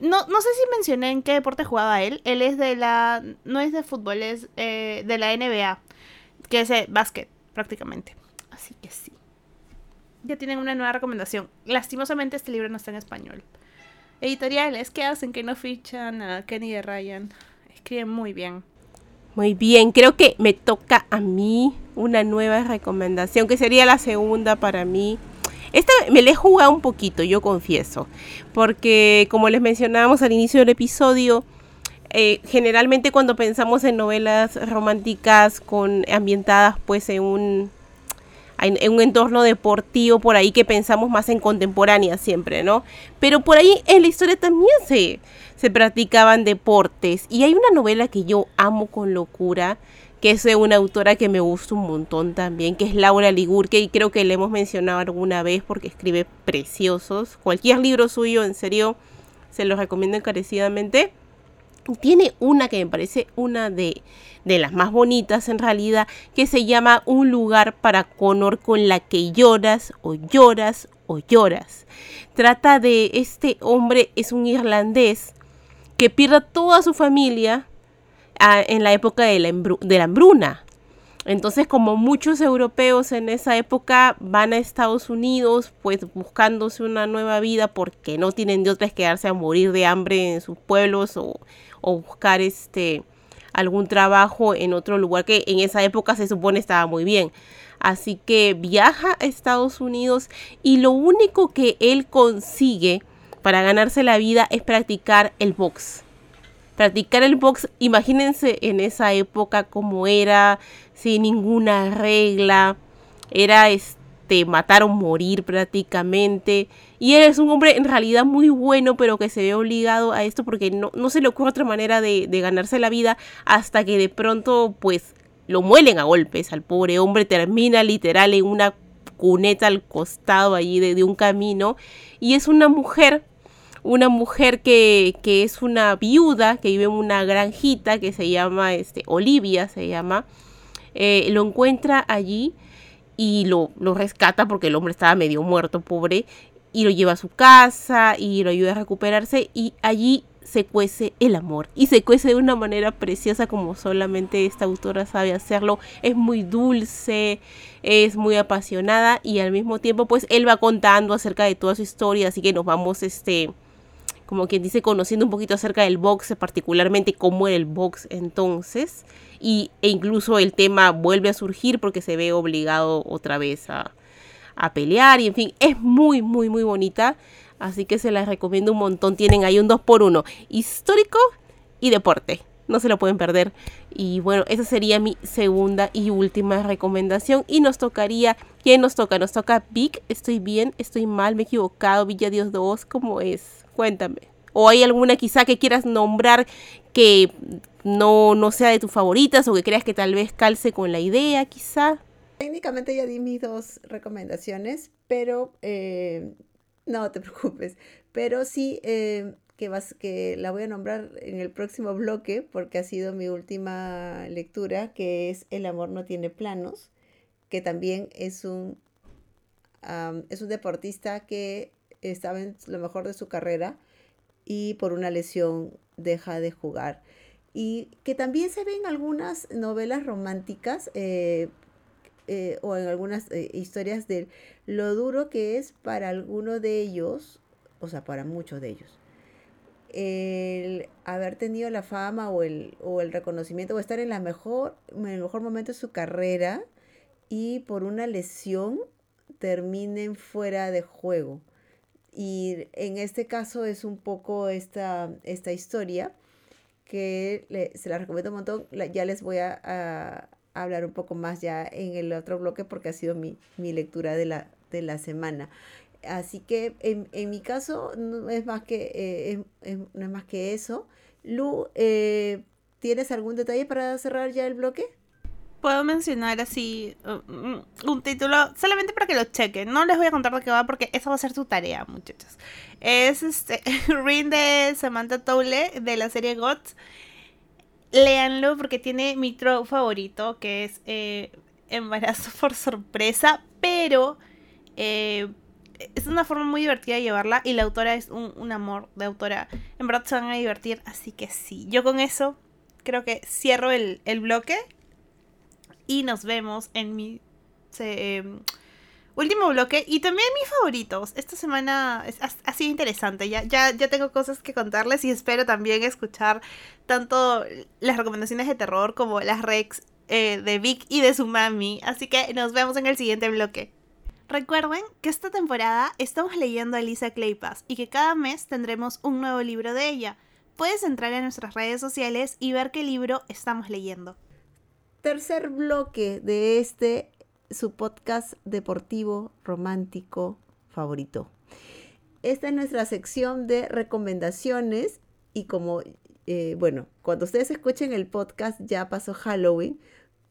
No, no sé si mencioné en qué deporte jugaba él. Él es de la. No es de fútbol, es eh, de la NBA. Que es básquet, prácticamente. Así que sí. Ya tienen una nueva recomendación. Lastimosamente este libro no está en español. Editoriales, ¿qué hacen que no fichan a Kenny de Ryan? Escriben muy bien. Muy bien, creo que me toca a mí una nueva recomendación, que sería la segunda para mí. Esta me la he jugado un poquito, yo confieso, porque como les mencionábamos al inicio del episodio, eh, generalmente cuando pensamos en novelas románticas con ambientadas pues en un en, un entorno deportivo por ahí que pensamos más en contemporánea siempre, ¿no? Pero por ahí en la historia también se, se practicaban deportes. Y hay una novela que yo amo con locura, que es de una autora que me gusta un montón también, que es Laura Ligurque, y creo que le hemos mencionado alguna vez porque escribe preciosos. Cualquier libro suyo, en serio, se los recomiendo encarecidamente. Tiene una que me parece una de, de las más bonitas en realidad, que se llama Un lugar para Connor con la que lloras o lloras o lloras. Trata de este hombre, es un irlandés, que pierde toda su familia en la época de la, de la hambruna. Entonces, como muchos europeos en esa época van a Estados Unidos, pues buscándose una nueva vida porque no tienen de otras quedarse a morir de hambre en sus pueblos o, o buscar este algún trabajo en otro lugar que en esa época se supone estaba muy bien. Así que viaja a Estados Unidos y lo único que él consigue para ganarse la vida es practicar el box. Practicar el box, imagínense en esa época como era, sin ninguna regla, era este matar o morir prácticamente. Y él es un hombre en realidad muy bueno, pero que se ve obligado a esto porque no, no se le ocurre otra manera de, de ganarse la vida hasta que de pronto pues lo muelen a golpes al pobre hombre, termina literal en una cuneta al costado allí de, de un camino y es una mujer una mujer que, que, es una viuda que vive en una granjita que se llama este Olivia se llama eh, lo encuentra allí y lo, lo rescata porque el hombre estaba medio muerto pobre y lo lleva a su casa y lo ayuda a recuperarse y allí se cuece el amor y se cuece de una manera preciosa como solamente esta autora sabe hacerlo. Es muy dulce, es muy apasionada y al mismo tiempo pues él va contando acerca de toda su historia, así que nos vamos este como quien dice conociendo un poquito acerca del box, particularmente cómo era el box entonces y e incluso el tema vuelve a surgir porque se ve obligado otra vez a a pelear y en fin, es muy muy muy bonita. Así que se las recomiendo un montón. Tienen ahí un 2x1. Histórico y deporte. No se lo pueden perder. Y bueno, esa sería mi segunda y última recomendación. Y nos tocaría. ¿Quién nos toca? Nos toca Vic. Estoy bien, estoy mal, me he equivocado. Villa Dios 2, ¿cómo es? Cuéntame. ¿O hay alguna quizá que quieras nombrar que no, no sea de tus favoritas o que creas que tal vez calce con la idea, quizá? Técnicamente ya di mis dos recomendaciones, pero eh, no te [LAUGHS] preocupes, pero sí eh, que, vas, que la voy a nombrar en el próximo bloque porque ha sido mi última lectura, que es El amor no tiene planos, que también es un, es un deportista que estaba en lo mejor de su carrera y por una lesión deja de jugar. Y que también se ve en algunas novelas románticas, eh, eh, o en algunas eh, historias de lo duro que es para alguno de ellos, o sea, para muchos de ellos, el haber tenido la fama o el, o el reconocimiento o estar en, la mejor, en el mejor momento de su carrera y por una lesión terminen fuera de juego. Y en este caso es un poco esta, esta historia que se la recomiendo un montón. ya les voy a, hablar un poco más ya en el otro bloque porque ha sido mi, lectura de la, de la semana. Así que en, mi caso no es más que, eh, no es más que eso. Lu, eh, ¿tienes algún detalle para cerrar ya el bloque? Puedo mencionar así uh, un título solamente para que lo chequen. No les voy a contar de qué va porque esa va a ser su tarea, muchachos. Es este [LAUGHS] Ring de Samantha Toule de la serie GOTS léanlo porque tiene mi trope favorito, que es eh, embarazo [LAUGHS] por sorpresa, pero eh, es una forma muy divertida de llevarla y la autora es un, amor de autora. En verdad se van a divertir, así que sí. Yo con eso creo que cierro el, bloque y nos vemos en mi... Em, último bloque y también mis favoritos. Esta semana ha, sido interesante. Ya, ya, ya tengo cosas que contarles y espero también escuchar tanto las recomendaciones de terror como las rex eh, de Vic y de su mami. Así que nos vemos en el siguiente bloque. Recuerden que esta temporada estamos leyendo a Elisa Claypass y que cada mes tendremos un nuevo libro de ella. puedes entrar a nuestras redes sociales y ver qué libro estamos leyendo. Tercer bloque de este, su podcast deportivo romántico favorito. Esta es nuestra sección de recomendaciones y como, eh, bueno, cuando ustedes escuchen el podcast ya pasó Halloween,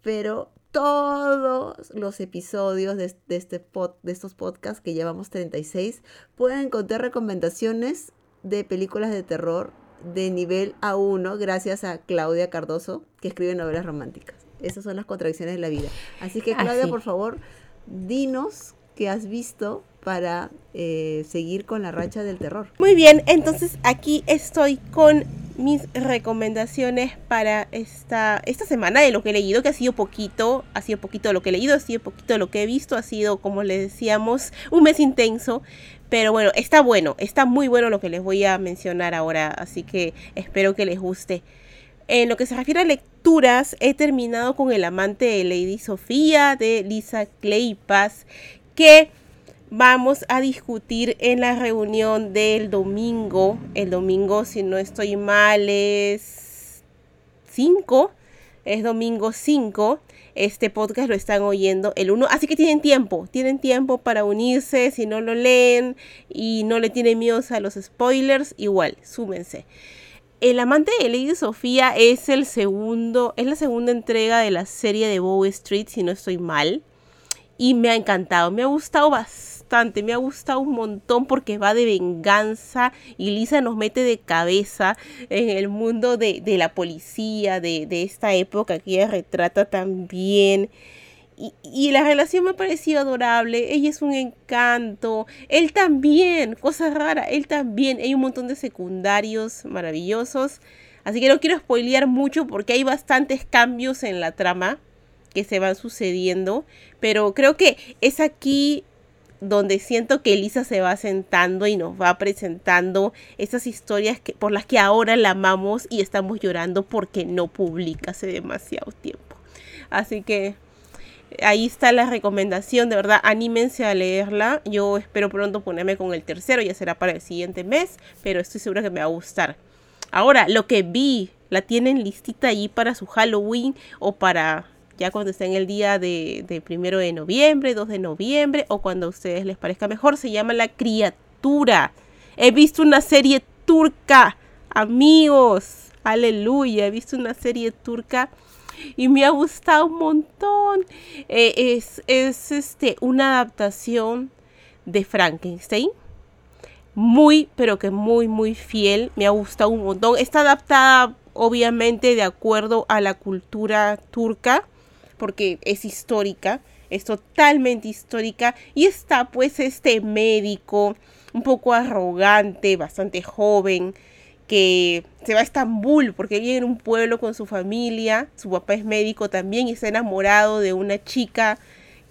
pero todos los episodios de, este pod, de estos podcasts, que llevamos 36, pueden encontrar recomendaciones de películas de terror de nivel A1 gracias a Claudia Cardoso, que escribe novelas románticas. Esas son las contradicciones de la vida. Así que Claudia, por favor, dinos qué has visto para eh, seguir con la racha del terror. Muy bien, entonces aquí estoy con mis recomendaciones para esta, esta semana de lo que he leído, que ha sido poquito, ha sido poquito de lo que he leído, ha sido poquito de lo que he visto, ha sido, como les decíamos, un mes intenso. Pero bueno, está bueno, está muy bueno lo que les voy a mencionar ahora, así que espero que les guste. En lo que se refiere a lecturas, he terminado con El amante de Lady Sofía de Lisa Claypas, que vamos a discutir en la reunión del domingo. El domingo, si no estoy mal, es 5. Es domingo 5. Este podcast lo están oyendo el 1. Así que tienen tiempo. Tienen tiempo para unirse. Si no lo leen y no le tienen miedo a los spoilers, igual, súmense. El amante de Lady Sofía es el segundo, es la segunda entrega de la serie de Bow Street, si no estoy mal. Y me ha encantado, me ha gustado bastante, me ha gustado un montón porque va de venganza y Lisa nos mete de cabeza en el mundo de, la policía, de, de, esta época que ella retrata también. Y, la relación me ha parecido adorable, ella es un encanto, él también, cosa rara, él también, hay un montón de secundarios maravillosos, así que no quiero spoilear mucho porque hay bastantes cambios en la trama que se van sucediendo, pero creo que es aquí donde siento que Elisa se va sentando y nos va presentando esas historias que, por las que ahora la amamos y estamos llorando porque no publica hace demasiado tiempo. Así que ahí está la recomendación, de verdad, anímense a leerla. Yo espero pronto ponerme con el tercero, ya será para el siguiente mes, pero estoy segura que me va a gustar. Ahora, lo que vi, la tienen listita allí para su Halloween o para ya cuando esté en el día de, de primero de noviembre, 2 de noviembre o cuando a ustedes les parezca mejor, se llama La Criatura. He visto una serie turca, amigos, aleluya, he visto una serie turca y me ha gustado un montón. Eh, es, es este, una adaptación de Frankenstein. Muy, pero que muy, muy fiel. Me ha gustado un montón. Está adaptada, obviamente, de acuerdo a la cultura turca, porque es histórica. Es totalmente histórica. Y está, pues, este médico un poco arrogante, bastante joven, que se va a Estambul porque vive en un pueblo con su familia, su papá es médico también y está enamorado de una chica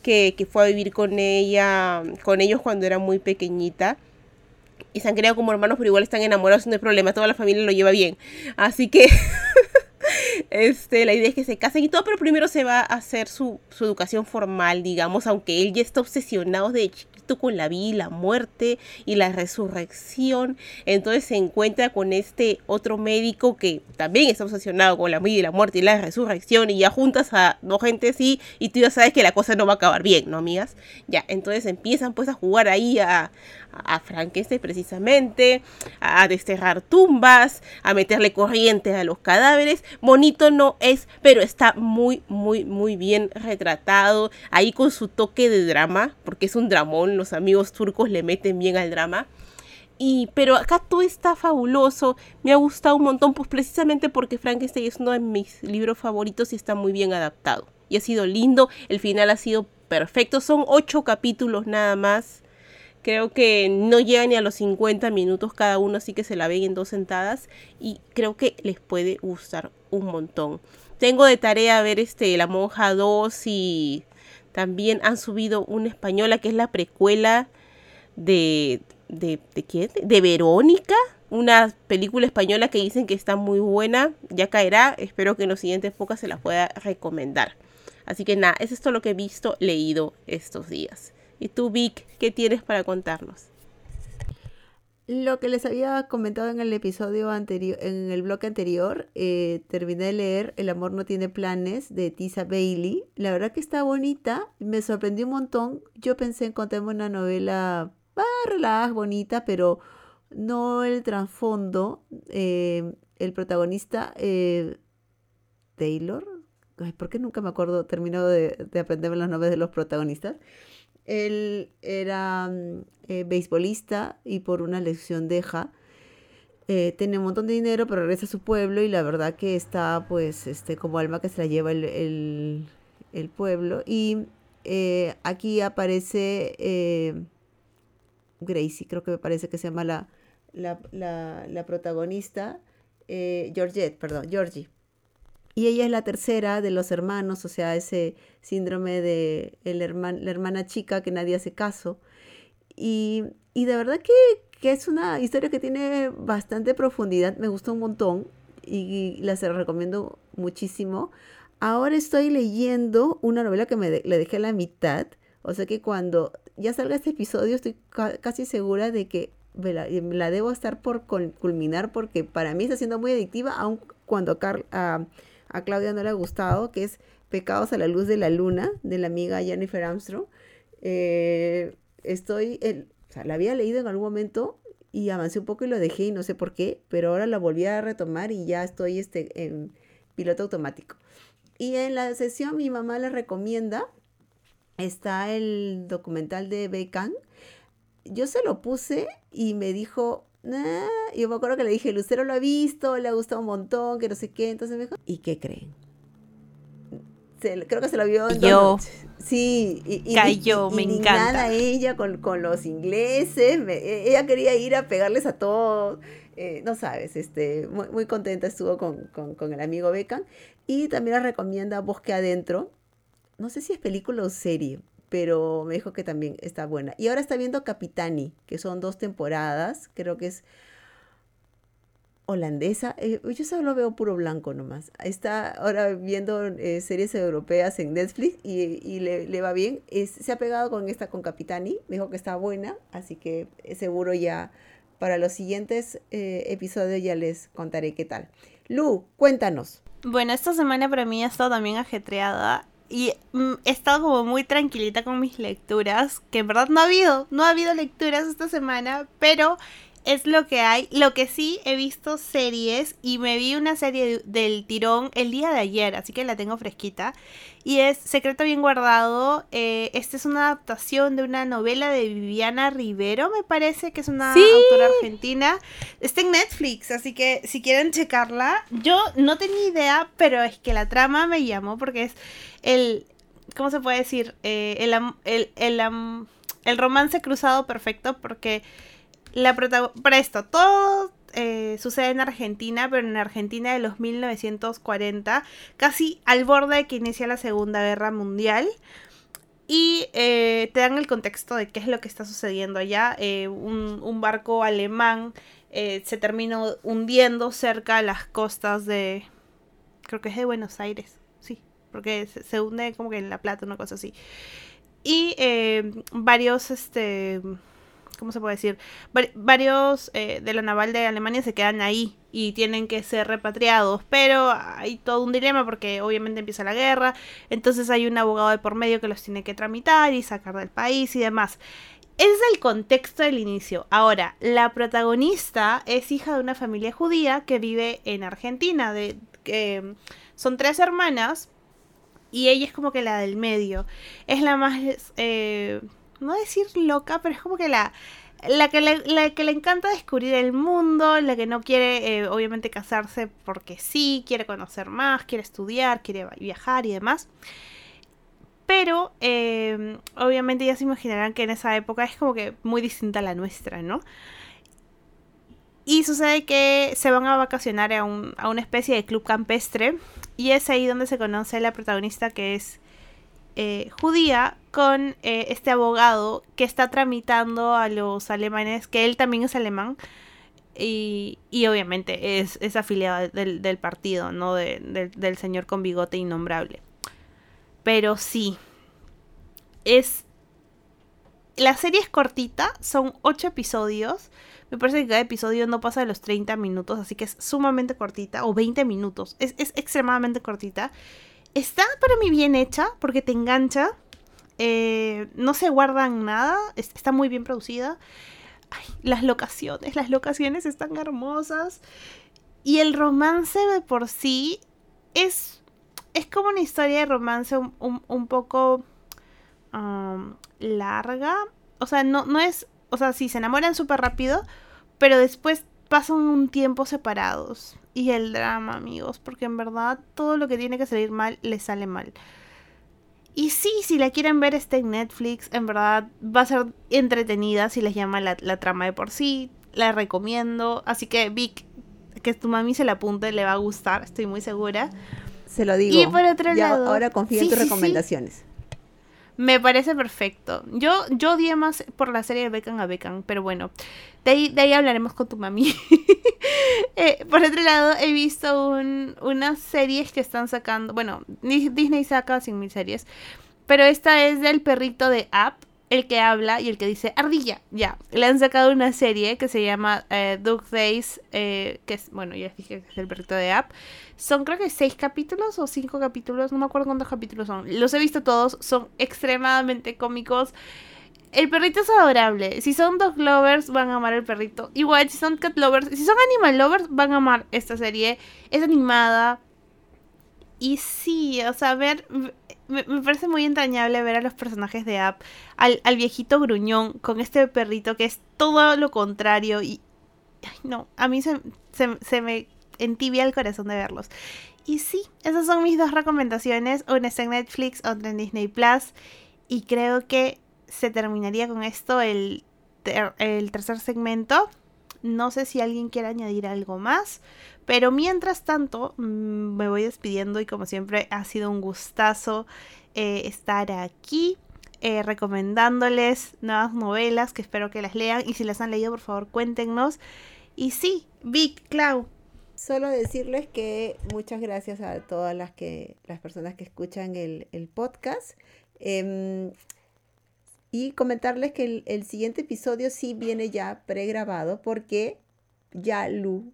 que, que fue a vivir con ella, con ellos cuando era muy pequeñita. Y se han creado como hermanos, pero igual están enamorados, no hay problema, toda la familia lo lleva bien. Así que [LAUGHS] este, la idea es que se casen y todo, pero primero se va a hacer su, su educación formal, digamos, aunque él ya está obsesionado de con la vida y la muerte y la resurrección. Entonces se encuentra con este otro médico que también está obsesionado con la vida y la muerte y la resurrección y ya juntas a dos gente así y tú ya sabes que la cosa no va a acabar bien, ¿no, amigas? Ya, entonces empiezan pues a jugar ahí a, a Frankenstein precisamente, a desterrar tumbas, a meterle corriente a los cadáveres. Bonito no es, pero está muy, muy, muy bien retratado. Ahí con su toque de drama, porque es un dramón, los amigos turcos le meten bien al drama. Y, pero acá todo está fabuloso, me ha gustado un montón, pues precisamente porque Frankenstein es uno de mis libros favoritos y está muy bien adaptado. Y ha sido lindo, el final ha sido perfecto, son ocho capítulos nada más. Creo que no llega ni a los 50 minutos cada uno, así que se la ven en dos sentadas y creo que les puede gustar un montón. Tengo de tarea ver este La Monja 2 y también han subido una española que es la precuela de de quién? De Verónica, una película española que dicen que está muy buena, ya caerá, espero que en los siguientes pocas se la pueda recomendar. Así que nada, es todo lo que he visto, leído estos días. ¿Y tú, Vic, qué tienes para contarnos? lo que les había comentado en el episodio anterior, en el bloque anterior, eh, terminé de leer El amor no tiene planes de Tisa Bailey. La verdad que está bonita, me sorprendió un montón. Yo pensé encontrarme una novela ah, relajada, bonita, pero no el trasfondo. Eh, el protagonista, eh, Taylor, Ay, ¿por qué nunca me acuerdo? Termino de, de aprenderme los nombres de los protagonistas. Él era mm, eh, beisbolista y por una lección deja. Eh, tiene un montón de dinero, pero regresa a su pueblo y la verdad que está pues este como alma que se la lleva el, el, el pueblo. Y eh, aquí aparece Gracie, creo que me parece que se llama la, la, la, la protagonista, Georgette, perdón, Georgie. Y ella es la tercera de los hermanos, o sea, ese síndrome de el herman, la hermana chica que nadie hace caso. Y, y de verdad que, que, es una historia que tiene bastante profundidad, me gustó un montón y, y la se recomiendo muchísimo. Ahora estoy leyendo una novela que me de, le dejé a la mitad, o sea que cuando ya salga este episodio estoy ca casi segura de que me la, la, debo estar por culminar porque para mí está siendo muy adictiva, aun cuando Carl... Uh, a Claudia no le ha gustado, que es Pecados a la luz de la luna, de la amiga Jennifer Armstrong. Eh, estoy, el, o sea, la había leído en algún momento y avancé un poco y lo dejé y no sé por qué, pero ahora la volví a retomar y ya estoy este, en piloto automático. Y en la sesión mi mamá le recomienda, está el documental de Beckham. Yo se lo puse y me dijo, Nah, yo me acuerdo que le dije, Lucero lo ha visto, le ha gustado un montón, que no sé qué. Entonces me dijo, ¿y qué creen? Se, creo que se lo vio en Yo. Sí, y, cayó, y, me encanta. ella con, con los ingleses, me, e, ella quería ir a pegarles a todos. Eh, no sabes, este, muy, muy contenta estuvo con, con, con, el amigo Beckham. Y también la recomienda Bosque Adentro. No sé si es película o serie, pero me dijo que también está buena. Y ahora está viendo Capitani, que son dos temporadas, creo que es holandesa. Eh, yo solo veo puro blanco nomás. Está ahora viendo eh, series europeas en Netflix y, y le, le, va bien. Se ha pegado con esta, con Capitani, me dijo que está buena, así que seguro ya para los siguientes eh, episodios ya les contaré qué tal. Lu, cuéntanos. Bueno, esta semana para mí ha estado también ajetreada y mm, he estado como muy tranquilita con mis lecturas, que en verdad no ha habido, no ha habido lecturas esta semana, pero es lo que hay. Lo que sí he visto series y me vi una serie del tirón el día de ayer, así que la tengo fresquita. Y es Secreto Bien Guardado. Eh, esta es una adaptación de una novela de Viviana Rivero, me parece que es una ¿Sí? autora argentina. Está en Netflix, así que si quieren checarla. Yo no tenía idea, pero es que la trama me llamó porque es el... ¿Cómo se puede decir? Eh, el, el, el, el, romance cruzado perfecto porque la Presto, todo eh, sucede en Argentina, pero en Argentina de los 1940, casi al borde de que inicia la Segunda Guerra Mundial. Y eh, te dan el contexto de qué es lo que está sucediendo allá. Eh, un, un, barco alemán se terminó hundiendo cerca de las costas de... Creo que es de Buenos Aires, porque se, se hunde como que en La Plata, una cosa así. Y eh, varios, este ¿cómo se puede decir? Var varios eh, de la naval de Alemania se quedan ahí y tienen que ser repatriados, pero hay todo un dilema porque obviamente empieza la guerra, entonces hay un abogado de por medio que los tiene que tramitar y sacar del país y demás. Ese es el contexto del inicio. Ahora, la protagonista es hija de una familia judía que vive en Argentina. De, eh, son tres hermanas y ella es como que la del medio. Es la más... Eh, no decir loca, pero es como que la, la que le, la que le encanta descubrir el mundo, la que no quiere eh, obviamente casarse porque sí, quiere conocer más, quiere estudiar, quiere viajar y demás. Pero eh, obviamente ya se imaginarán que en esa época es como que muy distinta a la nuestra, ¿no? Y sucede que se van a vacacionar a, un, a una especie de club campestre y es ahí donde se conoce la protagonista que es eh, judía con eh, este abogado que está tramitando a los alemanes, que él también es alemán. Y, y obviamente es, es afiliado del, del, partido, ¿no? De, de, del señor con bigote innombrable. Pero sí, es la serie es cortita, son 8 episodios. Me parece que cada episodio no pasa de los 30 minutos, así que es sumamente cortita, o 20 minutos. Es, es extremadamente cortita. Está para mí bien hecha, porque te engancha. Eh, no se guardan nada, es- está muy bien producida. Las locaciones, las locaciones están hermosas. Y el romance de por sí es, es como una historia de romance un, un- poco larga. O sea, no, no es. O sea, sí, se enamoran súper rápido, pero después pasan un tiempo separados. Y el drama, amigos, porque en verdad todo lo que tiene que salir mal le sale mal. Y sí, si la quieren ver está en Netflix, en verdad va a ser entretenida si les llama la, la trama de por sí, la recomiendo. Así que Vic, que tu mami se la apunte, le va a gustar, estoy muy segura. Se lo digo. Y por otro Ya lado- ahora confío Sí, en tus sí, sí. Me parece perfecto. Yo, yo odié más por la serie de Beckham a Beckham, pero bueno, de ahí, de ahí hablaremos con tu mami. [LAUGHS] Eh, por otro lado, he visto un, unas series que están sacando, bueno, Di- Disney saca sin mil series, pero esta es del perrito de App, el que habla y el que dice ardilla, ya. Le han sacado una serie que se llama eh, Duck Days, eh, que es, bueno, ya les dije que es el perrito de App. Son creo que seis capítulos o cinco capítulos, no me acuerdo cuántos capítulos son. Los he visto todos, son extremadamente cómicos. El perrito es adorable. Si son dog lovers, van a amar el perrito. Igual, si son cat lovers, si son animal lovers, van a amar esta serie. Es animada. Y sí, o sea, ver. Me, me parece muy entrañable ver a los personajes de App. Al, al viejito gruñón con este perrito que es todo lo contrario. Y. Ay, no, a mí se, se, se me entibia el corazón de verlos. Y sí, esas son mis dos recomendaciones. Una está en Netflix, otra en Disney Plus. Y creo que se terminaría con esto el, el tercer segmento. No sé si alguien quiere añadir algo más. Pero mientras tanto, mm, me voy despidiendo y como siempre ha sido un gustazo eh, estar aquí. eh, recomendándoles nuevas novelas que espero que las lean y si las han leído por favor cuéntenos y sí, Vic, Clau, Solo decirles que muchas gracias a todas las que las personas que escuchan el, podcast. Em, y comentarles que el, el siguiente episodio sí viene ya pregrabado porque ya Lu,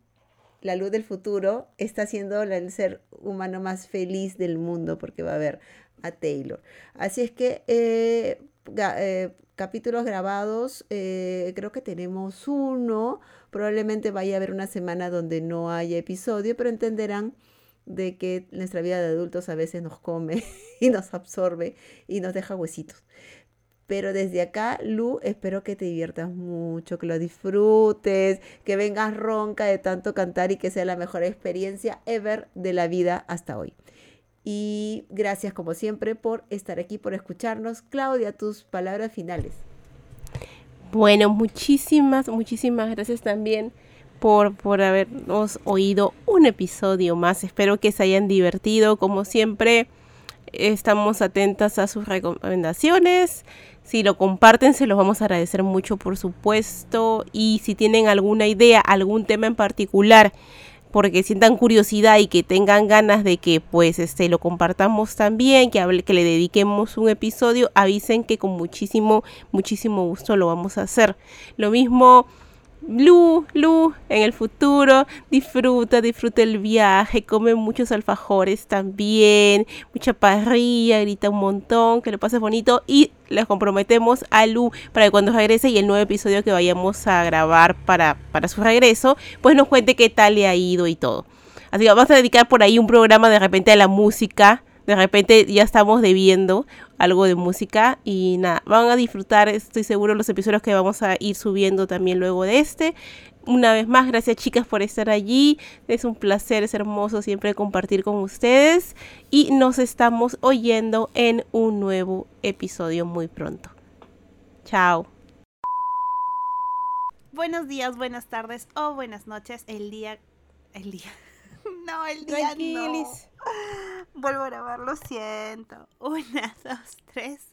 la luz del futuro, está siendo el ser humano más feliz del mundo porque va a ver a Taylor. Así es que eh, eh, capítulos grabados, eh, creo que tenemos uno. Probablemente vaya a haber una semana donde no haya episodio, pero entenderán de que nuestra vida de adultos a veces nos come [LAUGHS] y nos absorbe y nos deja huesitos. Pero desde acá, Lu, espero que te diviertas mucho, que lo disfrutes, que vengas ronca de tanto cantar y que sea la mejor experiencia ever de la vida hasta hoy. Y gracias como siempre por estar aquí, por escucharnos. Claudia, tus palabras finales. Bueno, muchísimas, muchísimas gracias también por, por habernos oído un episodio más. Espero que se hayan divertido. Como siempre, estamos atentas a sus recomendaciones. Si lo comparten, se los vamos a agradecer mucho, por supuesto. Y si tienen alguna idea, algún tema en particular, porque sientan curiosidad y que tengan ganas de que pues este lo compartamos también, que hable, que le dediquemos un episodio, avisen que con muchísimo, muchísimo gusto lo vamos a hacer. Lo mismo Lu, Lu, en el futuro, disfruta, disfruta el viaje, come muchos alfajores también, mucha parrilla, grita un montón, que lo pases bonito y les comprometemos a Lu para que cuando regrese y el nuevo episodio que vayamos a grabar para, para su regreso, pues nos cuente qué tal le ha ido y todo. Así que vamos a dedicar por ahí un programa de repente a la música. De repente ya estamos debiendo algo de música y nada, van a disfrutar, estoy seguro, los episodios que vamos a ir subiendo también luego de este. Una vez más, gracias chicas por estar allí. Es un placer, es hermoso siempre compartir con ustedes y nos estamos oyendo en un nuevo episodio muy pronto. Chao. buenos días, buenas tardes o buenas noches, el día, el día, [LAUGHS] no, el día no. [LAUGHS] Vuelvo a grabar, lo siento. Una, dos, tres.